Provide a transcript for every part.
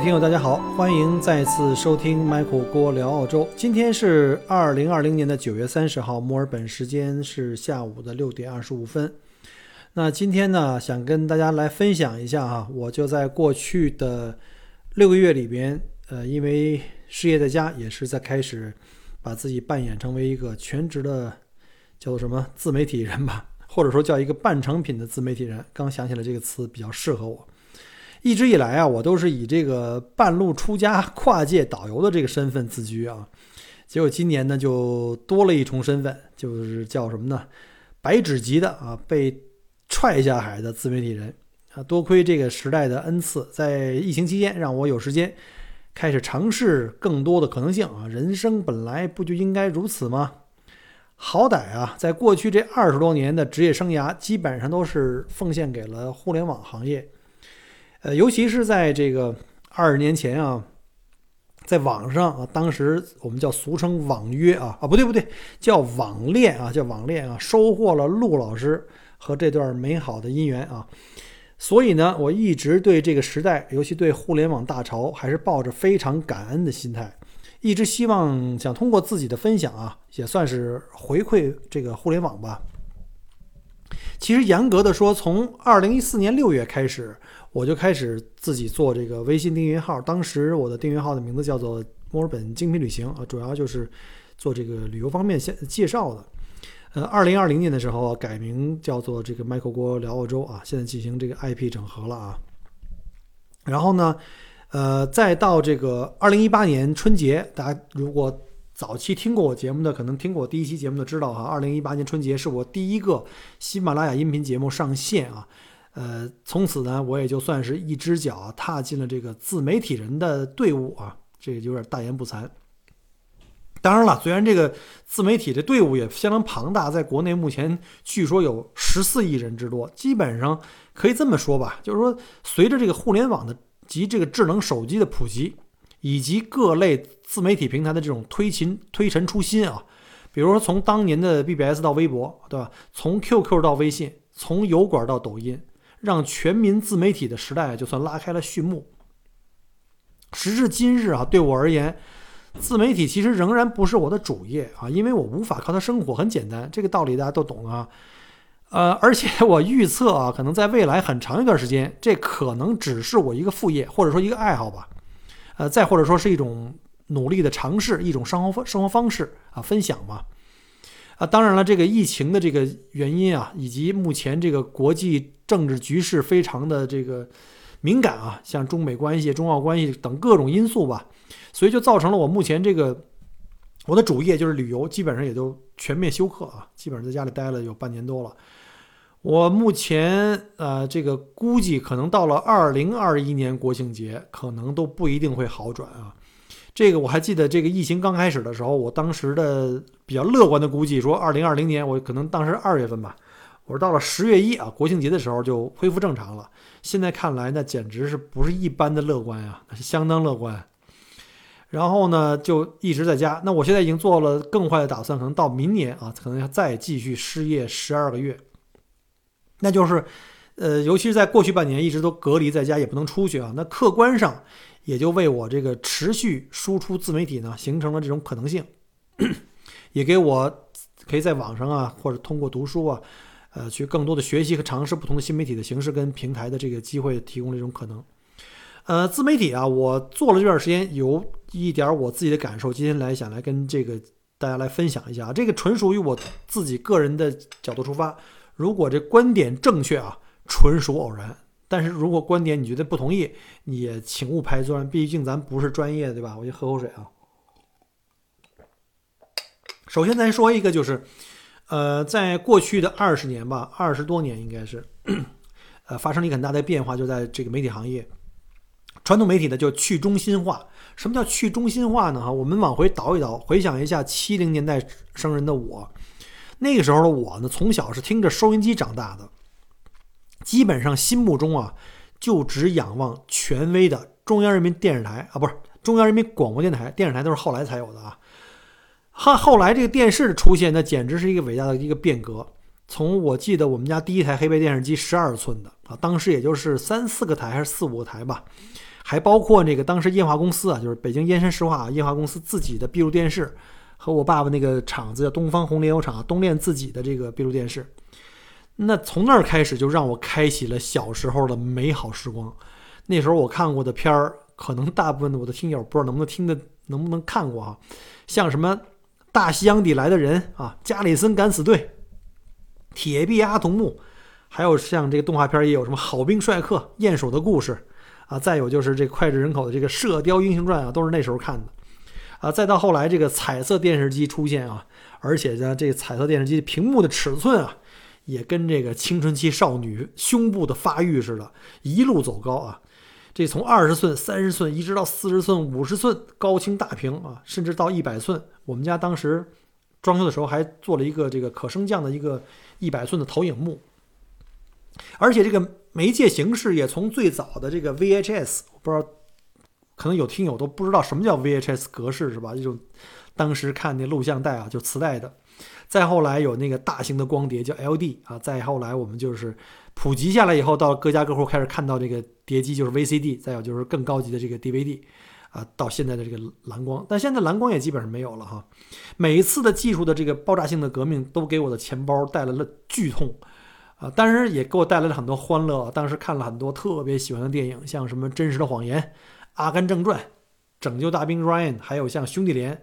听友，大家好，欢迎再次收听 Michael 郭聊澳洲。今天是二零二零年的九月三十号，墨尔本时间是下午的六点二十五分。那今天呢，想跟大家来分享一下哈，我就在过去的六个月里边，呃，因为失业在家，也是在开始把自己扮演成为一个全职的叫做什么自媒体人吧，或者说叫一个半成品的自媒体人。刚想起来这个词比较适合我。一直以来啊，我都是以这个半路出家、跨界导游的这个身份自居啊。结果今年呢，就多了一重身份，就是叫什么呢？白纸级的啊，被踹下海的自媒体人啊。多亏这个时代的恩赐，在疫情期间，让我有时间开始尝试更多的可能性啊。人生本来不就应该如此吗？好歹啊，在过去这二十多年的职业生涯，基本上都是奉献给了互联网行业。呃，尤其是在这个二十年前啊，在网上啊，当时我们叫俗称网约啊啊，不对不对，叫网恋啊，叫网恋啊，收获了陆老师和这段美好的姻缘啊。所以呢，我一直对这个时代，尤其对互联网大潮，还是抱着非常感恩的心态，一直希望想通过自己的分享啊，也算是回馈这个互联网吧。其实严格的说，从二零一四年六月开始。我就开始自己做这个微信订阅号，当时我的订阅号的名字叫做墨尔本精品旅行啊，主要就是做这个旅游方面介介绍的。呃，二零二零年的时候改名叫做这个麦克郭聊澳洲啊，现在进行这个 IP 整合了啊。然后呢，呃，再到这个二零一八年春节，大家如果早期听过我节目的，可能听过我第一期节目的知道哈，二零一八年春节是我第一个喜马拉雅音频节目上线啊。呃，从此呢，我也就算是一只脚踏进了这个自媒体人的队伍啊，这个有点大言不惭。当然了，虽然这个自媒体的队伍也相当庞大，在国内目前据说有十四亿人之多，基本上可以这么说吧，就是说，随着这个互联网的及这个智能手机的普及，以及各类自媒体平台的这种推秦推陈出新啊，比如说从当年的 BBS 到微博，对吧？从 QQ 到微信，从油管到抖音。让全民自媒体的时代就算拉开了序幕。时至今日啊，对我而言，自媒体其实仍然不是我的主业啊，因为我无法靠它生活。很简单，这个道理大家都懂啊。呃，而且我预测啊，可能在未来很长一段时间，这可能只是我一个副业，或者说一个爱好吧。呃，再或者说是一种努力的尝试，一种生活生活方式啊，分享嘛。啊，当然了，这个疫情的这个原因啊，以及目前这个国际政治局势非常的这个敏感啊，像中美关系、中澳关系等各种因素吧，所以就造成了我目前这个我的主业就是旅游，基本上也都全面休克啊，基本上在家里待了有半年多了。我目前呃，这个估计可能到了二零二一年国庆节，可能都不一定会好转啊。这个我还记得，这个疫情刚开始的时候，我当时的比较乐观的估计说，二零二零年我可能当时二月份吧，我说到了十月一啊，国庆节的时候就恢复正常了。现在看来，那简直是不是一般的乐观呀？那是相当乐观。然后呢，就一直在家。那我现在已经做了更坏的打算，可能到明年啊，可能要再继续失业十二个月。那就是，呃，尤其是在过去半年一直都隔离在家，也不能出去啊。那客观上。也就为我这个持续输出自媒体呢，形成了这种可能性，也给我可以在网上啊，或者通过读书啊，呃，去更多的学习和尝试不同的新媒体的形式跟平台的这个机会，提供了这种可能。呃，自媒体啊，我做了这段时间，有一点我自己的感受，今天来想来跟这个大家来分享一下，这个纯属于我自己个人的角度出发，如果这观点正确啊，纯属偶然。但是如果观点你觉得不同意，也请勿拍砖，毕竟咱不是专业的，对吧？我先喝口水啊。首先咱说一个，就是，呃，在过去的二十年吧，二十多年应该是，呃，发生了一个很大的变化，就在这个媒体行业。传统媒体呢就去中心化。什么叫去中心化呢？哈，我们往回倒一倒，回想一下七零年代生人的我，那个时候的我呢，从小是听着收音机长大的，基本上心目中啊，就只仰望权威的中央人民电视台啊，不是中央人民广播电台，电视台都是后来才有的啊。后后来这个电视的出现，那简直是一个伟大的一个变革。从我记得我们家第一台黑白电视机十二寸的啊，当时也就是三四个台还是四五个台吧，还包括那个当时烟华公司啊，就是北京燕山石化啊烟华公司自己的闭路电视，和我爸爸那个厂子叫东方红联油厂东炼自己的这个闭路电视。那从那儿开始就让我开启了小时候的美好时光。那时候我看过的片儿，可能大部分的我的听友不知道能不能听的，能不能看过啊？像什么《大西洋底来的人》啊，《加里森敢死队》。铁臂阿童木，还有像这个动画片也有什么好兵帅克、鼹鼠的故事啊，再有就是这脍炙人口的这个《射雕英雄传》啊，都是那时候看的啊。再到后来这个彩色电视机出现啊，而且呢，这彩色电视机屏幕的尺寸啊，也跟这个青春期少女胸部的发育似的，一路走高啊。这从二十寸、三十寸一直到四十寸、五十寸高清大屏啊，甚至到一百寸。我们家当时装修的时候还做了一个这个可升降的一个。一百寸的投影幕，而且这个媒介形式也从最早的这个 VHS，我不知道，可能有听友都不知道什么叫 VHS 格式是吧？这种当时看那录像带啊，就磁带的。再后来有那个大型的光碟叫 LD 啊，再后来我们就是普及下来以后，到各家各户开始看到这个碟机就是 VCD，再有就是更高级的这个 DVD。啊，到现在的这个蓝光，但现在蓝光也基本上没有了哈。每一次的技术的这个爆炸性的革命，都给我的钱包带来了剧痛，啊，当然也给我带来了很多欢乐。当时看了很多特别喜欢的电影，像什么《真实的谎言》《阿甘正传》《拯救大兵 Ryan》，还有像《兄弟连》。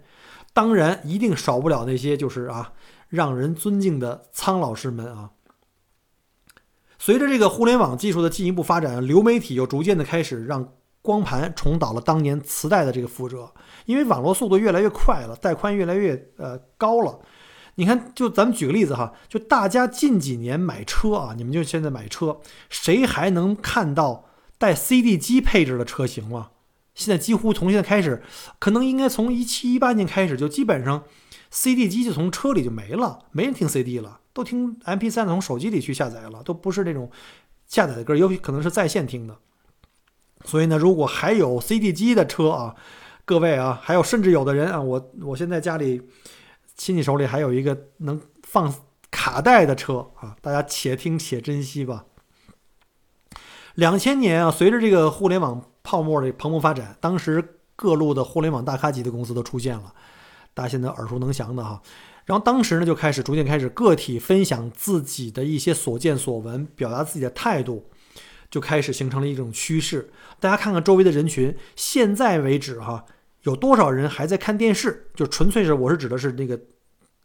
当然，一定少不了那些就是啊，让人尊敬的苍老师们啊。随着这个互联网技术的进一步发展，流媒体又逐渐的开始让。光盘重蹈了当年磁带的这个覆辙，因为网络速度越来越快了，带宽越来越呃高了。你看，就咱们举个例子哈，就大家近几年买车啊，你们就现在买车，谁还能看到带 CD 机配置的车型吗？现在几乎从现在开始，可能应该从一七一八年开始，就基本上 CD 机就从车里就没了，没人听 CD 了，都听 MP3 从手机里去下载了，都不是那种下载的歌，有可能是在线听的。所以呢，如果还有 CD 机的车啊，各位啊，还有甚至有的人啊，我我现在家里亲戚手里还有一个能放卡带的车啊，大家且听且珍惜吧。两千年啊，随着这个互联网泡沫的蓬勃发展，当时各路的互联网大咖级的公司都出现了，大家现在耳熟能详的哈。然后当时呢，就开始逐渐开始个体分享自己的一些所见所闻，表达自己的态度。就开始形成了一种趋势。大家看看周围的人群，现在为止哈，有多少人还在看电视？就纯粹是，我是指的是那个，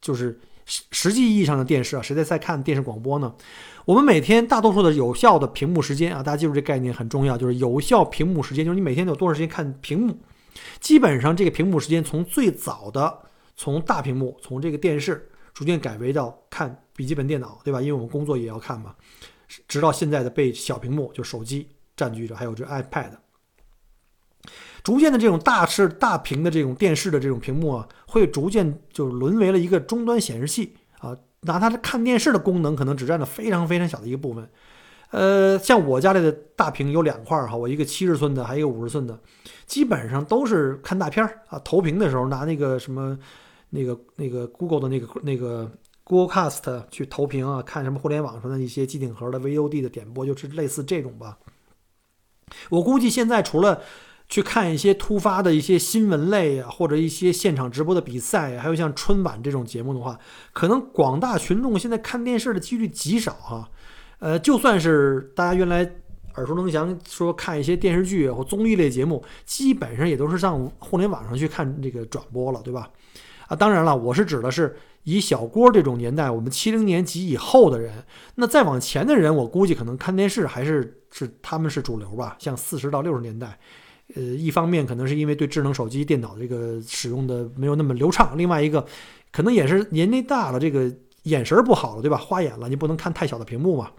就是实际意义上的电视啊。谁在在看电视广播呢？我们每天大多数的有效的屏幕时间啊，大家记住这概念很重要，就是有效屏幕时间，就是你每天有多长时间看屏幕。基本上这个屏幕时间从最早的从大屏幕，从这个电视逐渐改为到看笔记本电脑，对吧？因为我们工作也要看嘛。直到现在的被小屏幕就手机占据着，还有这 iPad，逐渐的这种大视大屏的这种电视的这种屏幕啊，会逐渐就沦为了一个终端显示器啊，拿它的看电视的功能可能只占了非常非常小的一个部分。呃，像我家里的大屏有两块哈，我一个七十寸的，还有一个五十寸的，基本上都是看大片儿啊。投屏的时候拿那个什么那个那个 Google 的那个那个。Google Cast 去投屏啊，看什么互联网上的一些机顶盒的 VOD 的点播，就是类似这种吧。我估计现在除了去看一些突发的一些新闻类啊，或者一些现场直播的比赛，还有像春晚这种节目的话，可能广大群众现在看电视的几率极少哈。呃，就算是大家原来耳熟能详说看一些电视剧或综艺类节目，基本上也都是上互联网上去看这个转播了，对吧？啊，当然了，我是指的是。以小郭这种年代，我们七零年及以后的人，那再往前的人，我估计可能看电视还是是他们是主流吧。像四十到六十年代，呃，一方面可能是因为对智能手机、电脑这个使用的没有那么流畅，另外一个可能也是年龄大了，这个眼神不好了，对吧？花眼了，你不能看太小的屏幕嘛。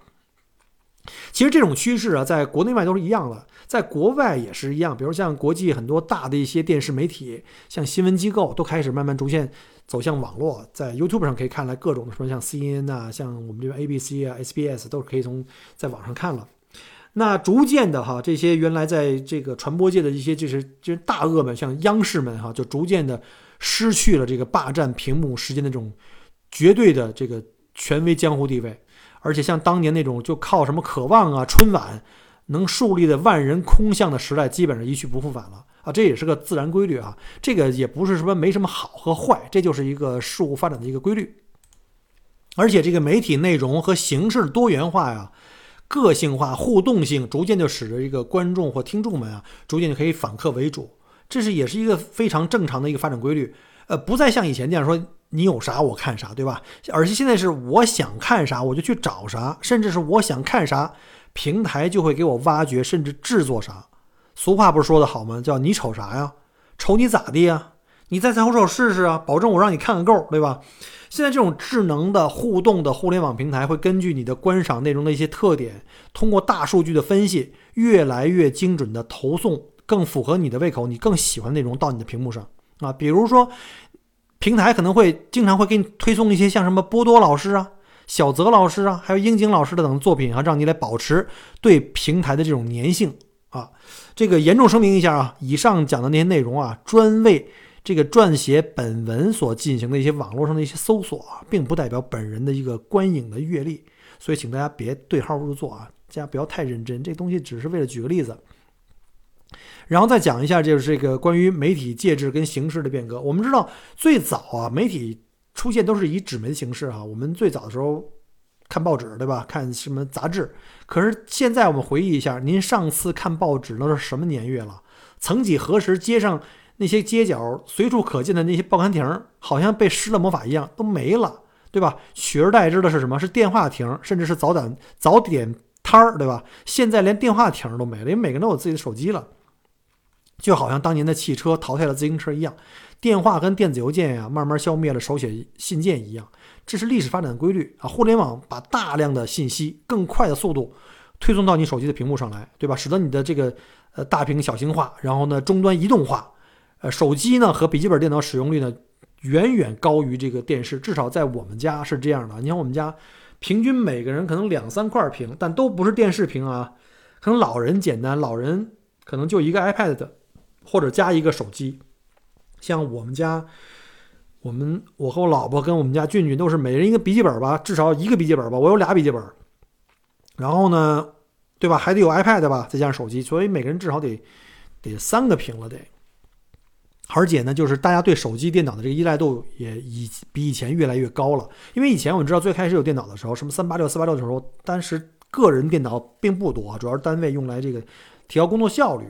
其实这种趋势啊，在国内外都是一样的，在国外也是一样。比如像国际很多大的一些电视媒体，像新闻机构，都开始慢慢逐渐走向网络。在 YouTube 上可以看来各种的什么像 CNN 啊，像我们这边 ABC 啊、SBS 都是可以从在网上看了。那逐渐的哈，这些原来在这个传播界的一些就是就是大鳄们，像央视们哈，就逐渐的失去了这个霸占屏幕时间的这种绝对的这个权威江湖地位，而且像当年那种就靠什么渴望啊、春晚能树立的万人空巷的时代，基本上一去不复返了啊！这也是个自然规律啊，这个也不是什么没什么好和坏，这就是一个事物发展的一个规律。而且这个媒体内容和形式多元化呀。个性化、互动性逐渐就使得这个观众或听众们啊，逐渐就可以反客为主，这是也是一个非常正常的一个发展规律。呃，不再像以前那样说你有啥我看啥，对吧？而且现在是我想看啥我就去找啥，甚至是我想看啥，平台就会给我挖掘甚至制作啥。俗话不是说的好吗？叫你瞅啥呀？瞅你咋的呀？你再瞅瞅试试啊，保证我让你看个够，对吧？现在这种智能的互动的互联网平台，会根据你的观赏内容的一些特点，通过大数据的分析，越来越精准的投送更符合你的胃口、你更喜欢的内容到你的屏幕上啊。比如说，平台可能会经常会给你推送一些像什么波多老师啊、小泽老师啊，还有樱井老师的等作品啊，让你来保持对平台的这种粘性啊。这个严重声明一下啊，以上讲的那些内容啊，专为。这个撰写本文所进行的一些网络上的一些搜索啊，并不代表本人的一个观影的阅历，所以请大家别对号入座啊，大家不要太认真。这东西只是为了举个例子，然后再讲一下，就是这个关于媒体介质跟形式的变革。我们知道，最早啊，媒体出现都是以纸媒形式啊。我们最早的时候看报纸，对吧？看什么杂志？可是现在我们回忆一下，您上次看报纸那是什么年月了？曾几何时，街上。那些街角随处可见的那些报刊亭，好像被施了魔法一样，都没了，对吧？取而代之的是什么？是电话亭，甚至是早点早点摊儿，对吧？现在连电话亭都没了，因为每个人都有自己的手机了，就好像当年的汽车淘汰了自行车一样，电话跟电子邮件呀，慢慢消灭了手写信件一样，这是历史发展的规律啊！互联网把大量的信息更快的速度推送到你手机的屏幕上来，对吧？使得你的这个呃大屏小型化，然后呢终端移动化。呃，手机呢和笔记本电脑使用率呢远远高于这个电视，至少在我们家是这样的。你看我们家平均每个人可能两三块屏，但都不是电视屏啊。可能老人简单，老人可能就一个 iPad 的，或者加一个手机。像我们家，我们我和我老婆跟我们家俊俊都是每人一个笔记本吧，至少一个笔记本吧。我有俩笔记本，然后呢，对吧？还得有 iPad 吧，再加上手机，所以每个人至少得得三个屏了得。而且呢，就是大家对手机、电脑的这个依赖度也以比以前越来越高了。因为以前我们知道，最开始有电脑的时候，什么三八六、四八六的时候，当时个人电脑并不多，主要是单位用来这个提高工作效率。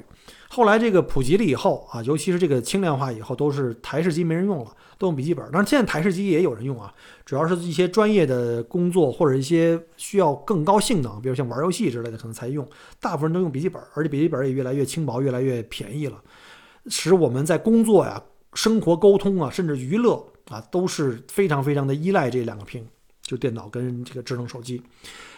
后来这个普及了以后啊，尤其是这个轻量化以后，都是台式机没人用了，都用笔记本。当然，现在台式机也有人用啊，主要是一些专业的工作或者一些需要更高性能，比如像玩游戏之类的，可能才用。大部分人都用笔记本，而且笔记本也越来越轻薄，越来越便宜了。使我们在工作呀、生活沟通啊，甚至娱乐啊，都是非常非常的依赖这两个屏，就电脑跟这个智能手机。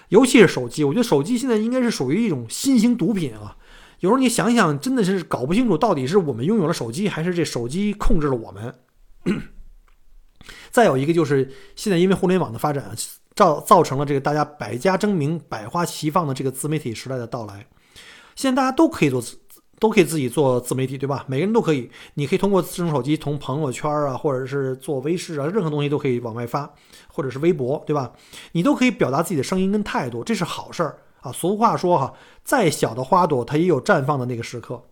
尤其是手机，我觉得手机现在应该是属于一种新型毒品啊。有时候你想想，真的是搞不清楚到底是我们拥有了手机，还是这手机控制了我们。再有一个就是，现在因为互联网的发展，造造成了这个大家百家争鸣、百花齐放的这个自媒体时代的到来。现在大家都可以做。都可以自己做自媒体，对吧？每个人都可以，你可以通过智能手机从朋友圈啊，或者是做微视啊，任何东西都可以往外发，或者是微博，对吧？你都可以表达自己的声音跟态度，这是好事儿啊。俗话说哈，再小的花朵它也有绽放的那个时刻。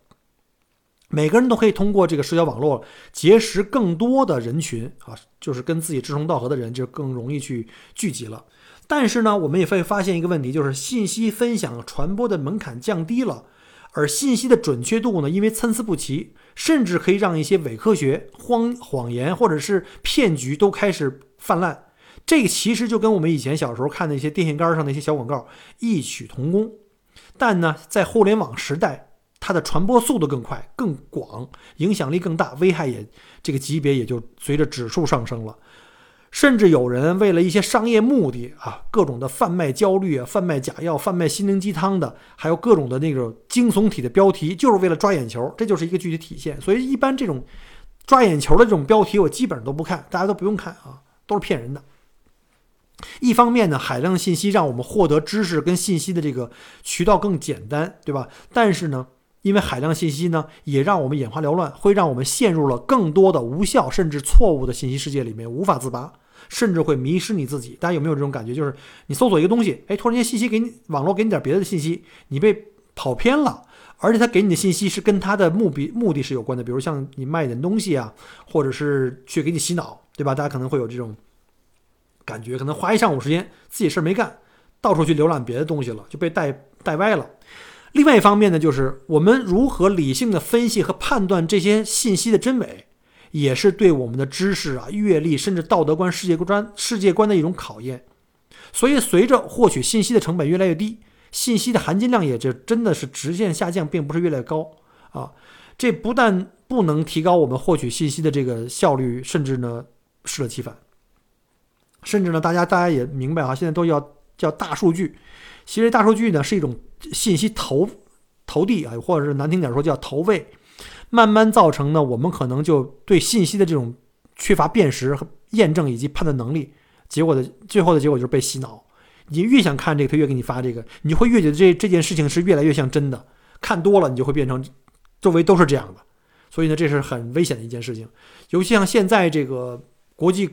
每个人都可以通过这个社交网络结识更多的人群啊，就是跟自己志同道合的人就更容易去聚集了。但是呢，我们也会发现一个问题，就是信息分享传播的门槛降低了。而信息的准确度呢，因为参差不齐，甚至可以让一些伪科学、谎谎言或者是骗局都开始泛滥。这个其实就跟我们以前小时候看那些电线杆上那些小广告异曲同工。但呢，在互联网时代，它的传播速度更快、更广，影响力更大，危害也这个级别也就随着指数上升了。甚至有人为了一些商业目的啊，各种的贩卖焦虑啊、贩卖假药、贩卖心灵鸡汤的，还有各种的那种惊悚体的标题，就是为了抓眼球，这就是一个具体体现。所以一般这种抓眼球的这种标题，我基本上都不看，大家都不用看啊，都是骗人的。一方面呢，海量信息让我们获得知识跟信息的这个渠道更简单，对吧？但是呢，因为海量信息呢，也让我们眼花缭乱，会让我们陷入了更多的无效甚至错误的信息世界里面，无法自拔。甚至会迷失你自己，大家有没有这种感觉？就是你搜索一个东西，哎，突然间信息给你网络给你点别的信息，你被跑偏了，而且他给你的信息是跟他的目的目的是有关的，比如像你卖点东西啊，或者是去给你洗脑，对吧？大家可能会有这种感觉，可能花一上午时间自己事儿没干，到处去浏览别的东西了，就被带带歪了。另外一方面呢，就是我们如何理性的分析和判断这些信息的真伪。也是对我们的知识啊、阅历，甚至道德观、世界观、世界观的一种考验。所以，随着获取信息的成本越来越低，信息的含金量也就真的是直线下降，并不是越来越高啊。这不但不能提高我们获取信息的这个效率，甚至呢适得其反。甚至呢，大家大家也明白啊，现在都要叫大数据。其实大数据呢是一种信息投投递啊，或者是难听点说叫投喂。慢慢造成呢，我们可能就对信息的这种缺乏辨识和验证以及判断能力，结果的最后的结果就是被洗脑。你越想看这个，他越给你发这个，你会越觉得这这件事情是越来越像真的。看多了，你就会变成周围都是这样的。所以呢，这是很危险的一件事情。尤其像现在这个国际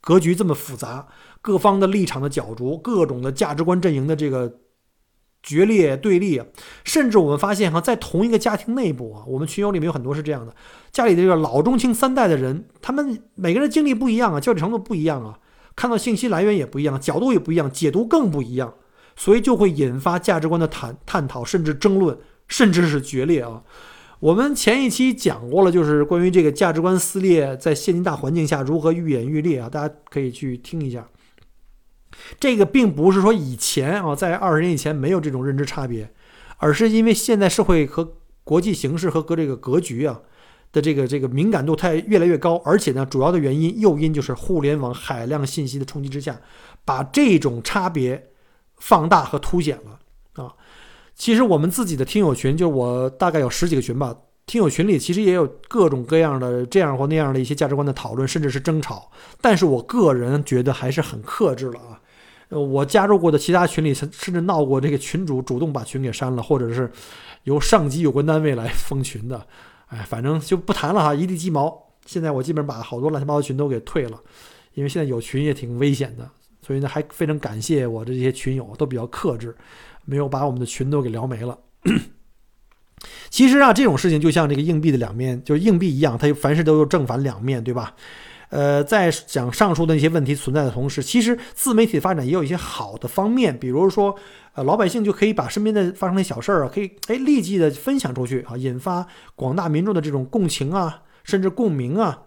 格局这么复杂，各方的立场的角逐，各种的价值观阵营的这个。决裂对立，甚至我们发现哈，在同一个家庭内部啊，我们群友里面有很多是这样的，家里的这个老中青三代的人，他们每个人经历不一样啊，教育程度不一样啊，看到信息来源也不一样，角度也不一样，解读更不一样，所以就会引发价值观的探探讨，甚至争论，甚至是决裂啊。我们前一期讲过了，就是关于这个价值观撕裂在现今大环境下如何愈演愈烈啊，大家可以去听一下。这个并不是说以前啊，在二十年以前没有这种认知差别，而是因为现在社会和国际形势和和这个格局啊的这个这个敏感度太越来越高，而且呢，主要的原因诱因就是互联网海量信息的冲击之下，把这种差别放大和凸显了啊。其实我们自己的听友群，就是我大概有十几个群吧，听友群里其实也有各种各样的这样或那样的一些价值观的讨论，甚至是争吵，但是我个人觉得还是很克制了啊。我加入过的其他群里，甚甚至闹过这个群主主动把群给删了，或者是由上级有关单位来封群的。哎，反正就不谈了哈，一地鸡毛。现在我基本上把好多乱七八糟群都给退了，因为现在有群也挺危险的。所以呢，还非常感谢我的这些群友都比较克制，没有把我们的群都给聊没了。其实啊，这种事情就像这个硬币的两面，就是硬币一样，它凡事都有正反两面对吧？呃，在讲上述的那些问题存在的同时，其实自媒体的发展也有一些好的方面，比如说，呃，老百姓就可以把身边的发生的小事儿啊，可以哎立即的分享出去啊，引发广大民众的这种共情啊，甚至共鸣啊。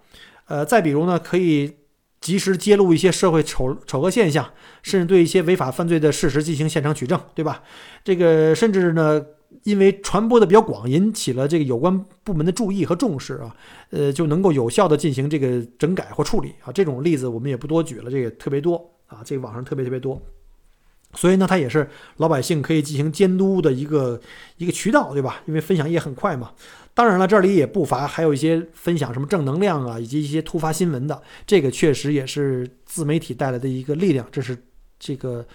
呃，再比如呢，可以及时揭露一些社会丑丑恶现象，甚至对一些违法犯罪的事实进行现场取证，对吧？这个甚至呢。因为传播的比较广，引起了这个有关部门的注意和重视啊，呃，就能够有效的进行这个整改或处理啊。这种例子我们也不多举了，这个特别多啊，这个网上特别特别多。所以呢，它也是老百姓可以进行监督的一个一个渠道，对吧？因为分享也很快嘛。当然了，这里也不乏还有一些分享什么正能量啊，以及一些突发新闻的，这个确实也是自媒体带来的一个力量，这是这个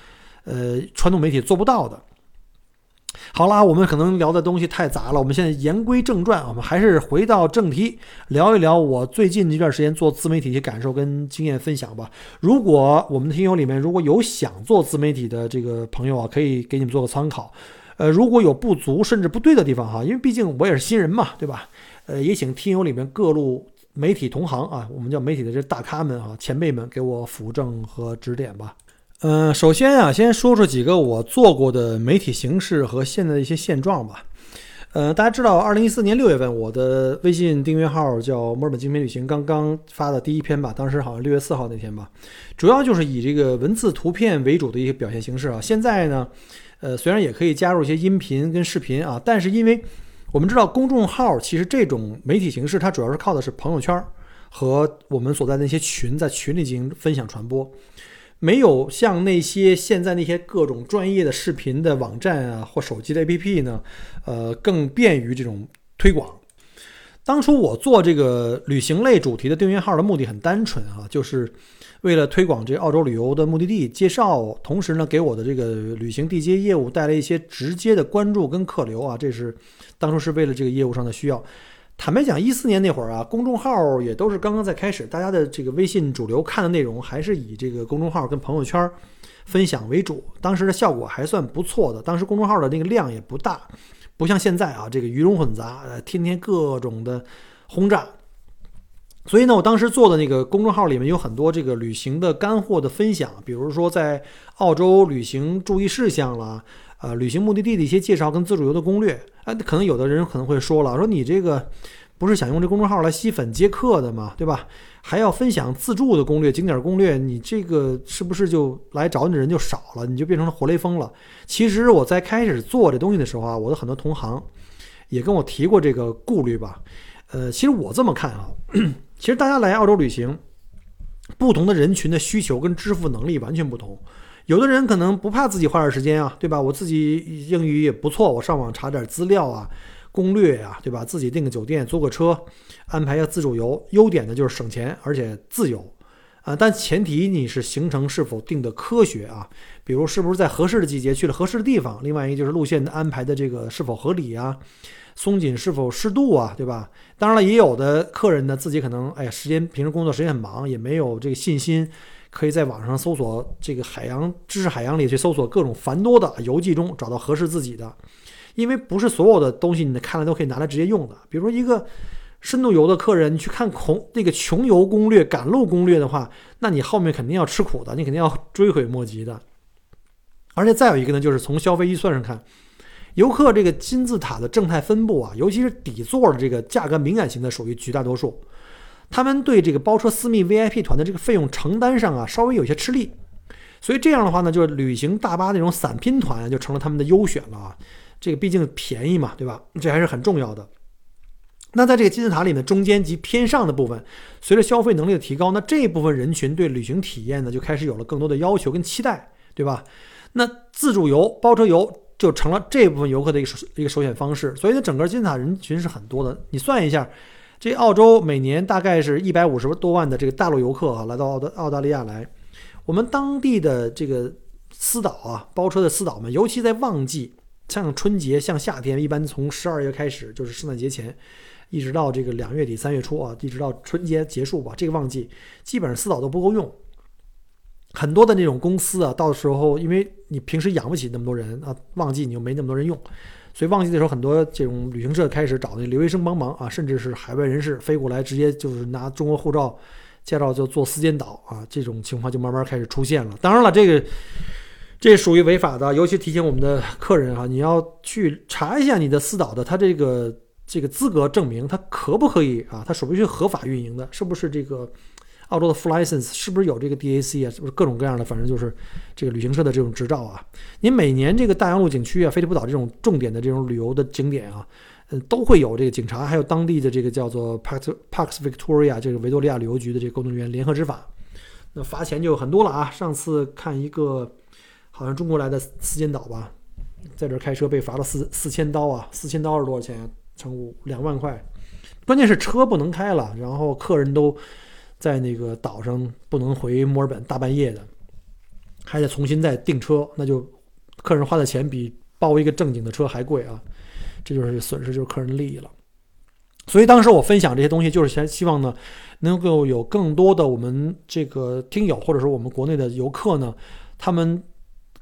呃传统媒体做不到的。好啦，我们可能聊的东西太杂了，我们现在言归正传，我们还是回到正题，聊一聊我最近这段时间做自媒体的感受跟经验分享吧。如果我们的听友里面如果有想做自媒体的这个朋友啊，可以给你们做个参考。呃，如果有不足甚至不对的地方哈，因为毕竟我也是新人嘛，对吧？呃，也请听友里面各路媒体同行啊，我们叫媒体的这大咖们啊，前辈们给我辅正和指点吧。嗯，首先啊，先说说几个我做过的媒体形式和现在的一些现状吧。呃，大家知道，二零一四年六月份，我的微信订阅号叫墨尔本精品旅行，刚刚发的第一篇吧，当时好像六月四号那天吧，主要就是以这个文字、图片为主的一些表现形式啊。现在呢，呃，虽然也可以加入一些音频跟视频啊，但是因为我们知道公众号其实这种媒体形式，它主要是靠的是朋友圈和我们所在的那些群，在群里进行分享传播，没有像那些现在那些各种专业的视频的网站啊或手机的 APP 呢，呃，更便于这种推广。当初我做这个旅行类主题的订阅号的目的很单纯啊，就是为了推广这澳洲旅游的目的地介绍，同时呢，给我的这个旅行地接业务带来一些直接的关注跟客流啊，这是当初是为了这个业务上的需要。坦白讲，一四年那会儿啊，公众号也都是刚刚在开始，大家的这个微信主流看的内容还是以这个公众号跟朋友圈分享为主，当时的效果还算不错的，当时公众号的那个量也不大。不像现在啊，这个鱼龙混杂，呃，天天各种的轰炸。所以呢，我当时做的那个公众号里面有很多这个旅行的干货的分享，比如说在澳洲旅行注意事项啦，呃，旅行目的地的一些介绍跟自助游的攻略。哎，可能有的人可能会说了，说你这个不是想用这公众号来吸粉接客的吗？对吧？还要分享自助的攻略、景点攻略，你这个是不是就来找你的人就少了？你就变成了活雷锋了？其实我在开始做这东西的时候啊，我的很多同行也跟我提过这个顾虑吧。呃，其实我这么看啊，其实大家来澳洲旅行，不同的人群的需求跟支付能力完全不同。有的人可能不怕自己花点时间啊，对吧？我自己英语也不错，我上网查点资料啊。攻略呀，对吧？自己订个酒店，租个车，安排一下自助游。优点呢就是省钱，而且自由，啊，但前提你是行程是否定的科学啊？比如是不是在合适的季节去了合适的地方？另外一个就是路线的安排的这个是否合理啊？松紧是否适度啊？对吧？当然了，也有的客人呢自己可能哎呀，时间平时工作时间很忙，也没有这个信心，可以在网上搜索这个海洋知识海洋里去搜索各种繁多的游记中找到合适自己的。因为不是所有的东西你看了都可以拿来直接用的。比如说一个深度游的客人，你去看穷那个穷游攻略、赶路攻略的话，那你后面肯定要吃苦的，你肯定要追悔莫及的。而且再有一个呢，就是从消费预算上看，游客这个金字塔的正态分布啊，尤其是底座的这个价格敏感型的属于绝大多数，他们对这个包车私密 VIP 团的这个费用承担上啊，稍微有些吃力。所以这样的话呢，就是旅行大巴那种散拼团就成了他们的优选了啊。这个毕竟便宜嘛，对吧？这还是很重要的。那在这个金字塔里面，中间及偏上的部分，随着消费能力的提高，那这部分人群对旅行体验呢，就开始有了更多的要求跟期待，对吧？那自助游、包车游就成了这部分游客的一个首一个首选方式。所以呢，整个金字塔人群是很多的。你算一下，这澳洲每年大概是一百五十多万的这个大陆游客啊，来到澳大澳大利亚来，我们当地的这个私导啊，包车的私导们，尤其在旺季。像春节，像夏天，一般从十二月开始，就是圣诞节前，一直到这个两月底三月初啊，一直到春节结束吧。这个旺季基本上私导都不够用，很多的那种公司啊，到时候因为你平时养不起那么多人啊，旺季你又没那么多人用，所以旺季的时候，很多这种旅行社开始找那留学生帮忙啊，甚至是海外人士飞过来，直接就是拿中国护照、驾照就做私间导啊，这种情况就慢慢开始出现了。当然了，这个。这属于违法的，尤其提醒我们的客人哈，你要去查一下你的私导的他这个这个资格证明，他可不可以啊？他属不属于合法运营的？是不是这个澳洲的 full license？是不是有这个 DAC 啊？是不是各种各样的？反正就是这个旅行社的这种执照啊。您每年这个大洋路景区啊、菲利普岛这种重点的这种旅游的景点啊，嗯，都会有这个警察，还有当地的这个叫做 Park Parks Victoria 这个维多利亚旅游局的这个工作人员联合执法，那罚钱就很多了啊。上次看一个。好像中国来的四间导吧，在这开车被罚了四四千刀啊！四千刀是多少钱？乘五两万块。关键是车不能开了，然后客人都在那个岛上不能回墨尔本，大半夜的，还得重新再订车，那就客人花的钱比包一个正经的车还贵啊！这就是损失，就是客人利益了。所以当时我分享这些东西，就是想希望呢，能够有更多的我们这个听友，或者说我们国内的游客呢，他们。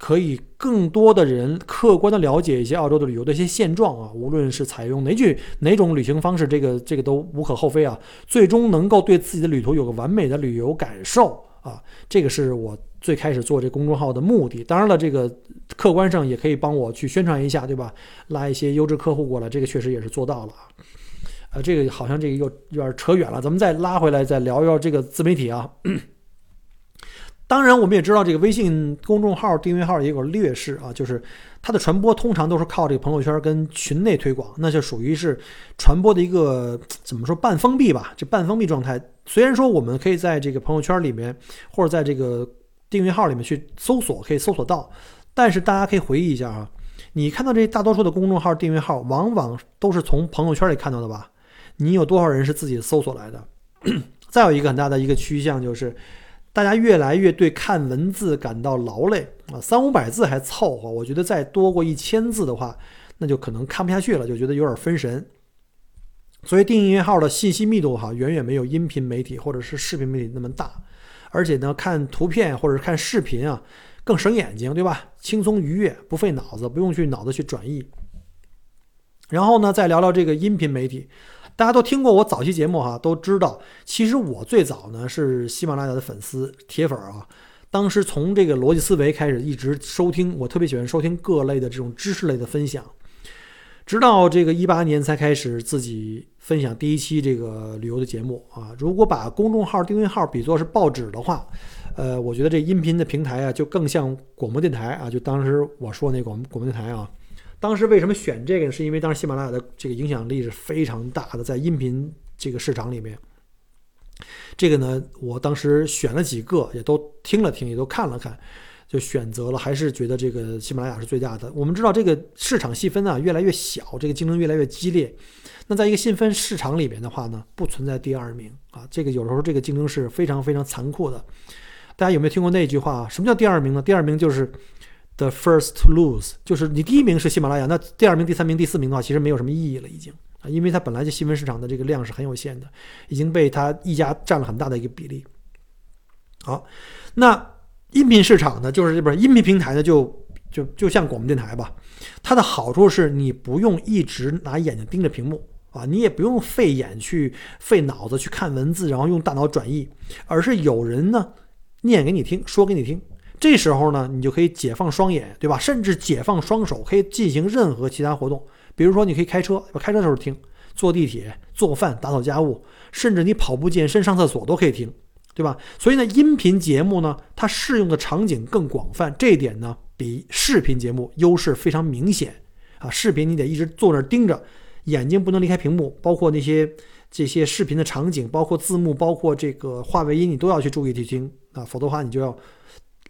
可以更多的人客观的了解一些澳洲的旅游的一些现状啊，无论是采用哪句哪种旅行方式，这个这个都无可厚非啊。最终能够对自己的旅途有个完美的旅游感受啊，这个是我最开始做这公众号的目的。当然了，这个客观上也可以帮我去宣传一下，对吧？拉一些优质客户过来，这个确实也是做到了啊。呃，这个好像这个又有点扯远了，咱们再拉回来再聊一聊这个自媒体啊。当然，我们也知道这个微信公众号订阅号也有劣势啊，就是它的传播通常都是靠这个朋友圈跟群内推广，那就属于是传播的一个怎么说半封闭吧，这半封闭状态。虽然说我们可以在这个朋友圈里面或者在这个订阅号里面去搜索，可以搜索到，但是大家可以回忆一下啊，你看到这大多数的公众号订阅号，往往都是从朋友圈里看到的吧？你有多少人是自己搜索来的？再有一个很大的一个趋向就是。大家越来越对看文字感到劳累啊，三五百字还凑合，我觉得再多过一千字的话，那就可能看不下去了，就觉得有点分神。所以订阅号的信息密度哈，远远没有音频媒体或者是视频媒体那么大，而且呢，看图片或者是看视频啊，更省眼睛，对吧？轻松愉悦，不费脑子，不用去脑子去转译。然后呢，再聊聊这个音频媒体。大家都听过我早期节目哈，都知道，其实我最早呢是喜马拉雅的粉丝铁粉啊。当时从这个逻辑思维开始，一直收听，我特别喜欢收听各类的这种知识类的分享。直到这个一八年才开始自己分享第一期这个旅游的节目啊。如果把公众号订阅号比作是报纸的话，呃，我觉得这音频的平台啊，就更像广播电台啊。就当时我说那广广播电台啊。当时为什么选这个呢？是因为当时喜马拉雅的这个影响力是非常大的，在音频这个市场里面。这个呢，我当时选了几个，也都听了听，也都看了看，就选择了，还是觉得这个喜马拉雅是最大的。我们知道这个市场细分啊越来越小，这个竞争越来越激烈。那在一个细分市场里面的话呢，不存在第二名啊。这个有时候这个竞争是非常非常残酷的。大家有没有听过那句话？什么叫第二名呢？第二名就是。The first to lose，就是你第一名是喜马拉雅，那第二名、第三名、第四名的话，其实没有什么意义了，已经啊，因为它本来就新闻市场的这个量是很有限的，已经被它一家占了很大的一个比例。好，那音频市场呢，就是这边音频平台呢，就就就像广播电台吧，它的好处是你不用一直拿眼睛盯着屏幕啊，你也不用费眼去费脑子去看文字，然后用大脑转译，而是有人呢念给你听，说给你听。这时候呢，你就可以解放双眼，对吧？甚至解放双手，可以进行任何其他活动。比如说，你可以开车，开车的时候听；坐地铁、做饭、打扫家务，甚至你跑步、健身、上厕所都可以听，对吧？所以呢，音频节目呢，它适用的场景更广泛，这一点呢，比视频节目优势非常明显啊。视频你得一直坐那儿盯着，眼睛不能离开屏幕，包括那些这些视频的场景，包括字幕，包括这个话外音，你都要去注意去听啊，否则的话你就要。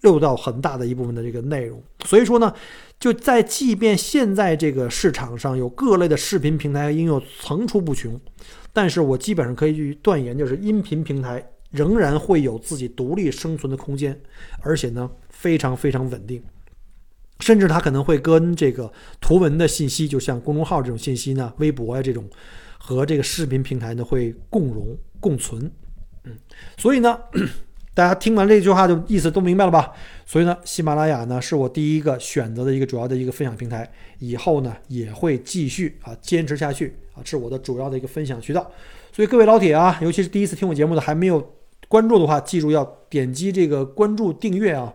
漏到很大的一部分的这个内容，所以说呢，就在即便现在这个市场上有各类的视频平台应用层出不穷，但是我基本上可以去断言，就是音频平台仍然会有自己独立生存的空间，而且呢非常非常稳定，甚至它可能会跟这个图文的信息，就像公众号这种信息呢，微博呀这种，和这个视频平台呢会共荣共存，嗯，所以呢。大家听完这句话就意思都明白了吧？所以呢，喜马拉雅呢是我第一个选择的一个主要的一个分享平台，以后呢也会继续啊坚持下去啊，是我的主要的一个分享渠道。所以各位老铁啊，尤其是第一次听我节目的还没有关注的话，记住要点击这个关注订阅啊。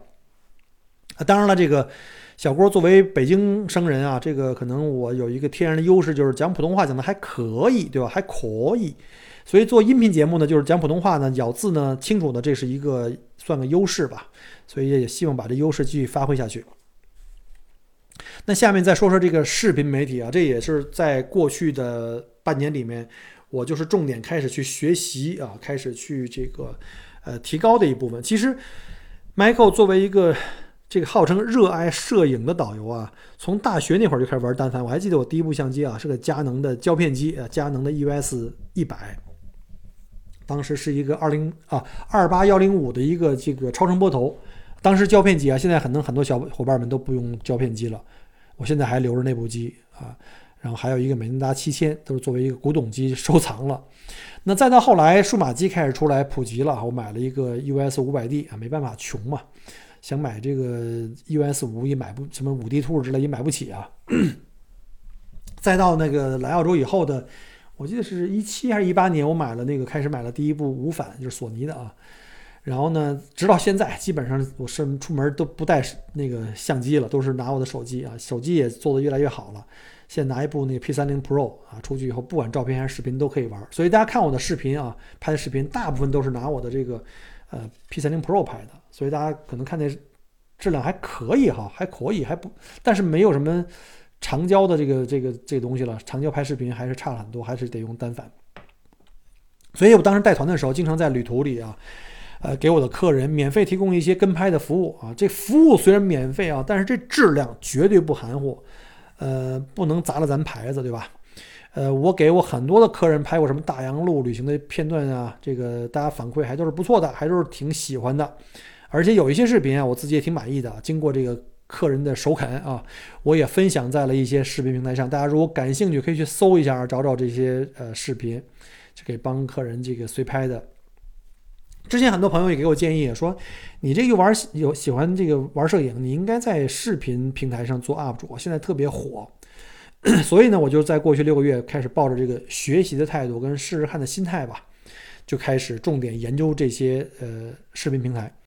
啊，当然了，这个小郭作为北京生人啊，这个可能我有一个天然的优势，就是讲普通话讲的还可以，对吧？还可以。所以做音频节目呢，就是讲普通话呢，咬字呢清楚的，这是一个算个优势吧。所以也希望把这优势继续发挥下去。那下面再说说这个视频媒体啊，这也是在过去的半年里面，我就是重点开始去学习啊，开始去这个呃提高的一部分。其实，Michael 作为一个这个号称热爱摄影的导游啊，从大学那会儿就开始玩单反。我还记得我第一部相机啊，是个佳能的胶片机啊，佳能的 EOS 一百。当时是一个二零啊二八幺零五的一个这个超声波头，当时胶片机啊，现在可能很多小伙伴们都不用胶片机了，我现在还留着那部机啊，然后还有一个美能达七千，都是作为一个古董机收藏了。那再到后来数码机开始出来普及了，我买了一个 US 五百 D 啊，没办法穷嘛，想买这个 US 五也买不什么五 D Two 之类也买不起啊。再到那个来澳洲以后的。我记得是一七还是一八年，我买了那个开始买了第一部无反，就是索尼的啊。然后呢，直到现在，基本上我是出门都不带那个相机了，都是拿我的手机啊。手机也做得越来越好了，现在拿一部那 P 三零 Pro 啊，出去以后不管照片还是视频都可以玩。所以大家看我的视频啊，拍的视频大部分都是拿我的这个呃 P30 Pro 拍的，所以大家可能看那质量还可以哈，还可以，还不，但是没有什么长焦的这个这个这个东西了，长焦拍视频还是差了很多，还是得用单反。所以我当时带团的时候，经常在旅途里啊，呃，给我的客人免费提供一些跟拍的服务啊。这服务虽然免费啊，但是这质量绝对不含糊，呃，不能砸了咱牌子，对吧？呃，我给我很多的客人拍过什么大洋路旅行的片段啊，这个大家反馈还都是不错的，还都是挺喜欢的。而且有一些视频啊，我自己也挺满意的。经过这个客人的首肯啊，我也分享在了一些视频平台上。大家如果感兴趣，可以去搜一下，找找这些呃视频。就给帮客人这个随拍的。之前很多朋友也给我建议说，你这个玩有喜欢这个玩摄影，你应该在视频平台上做 UP 主，现在特别火。所以呢，我就在过去六个月开始抱着这个学习的态度跟试试看的心态吧，就开始重点研究这些呃视频平台。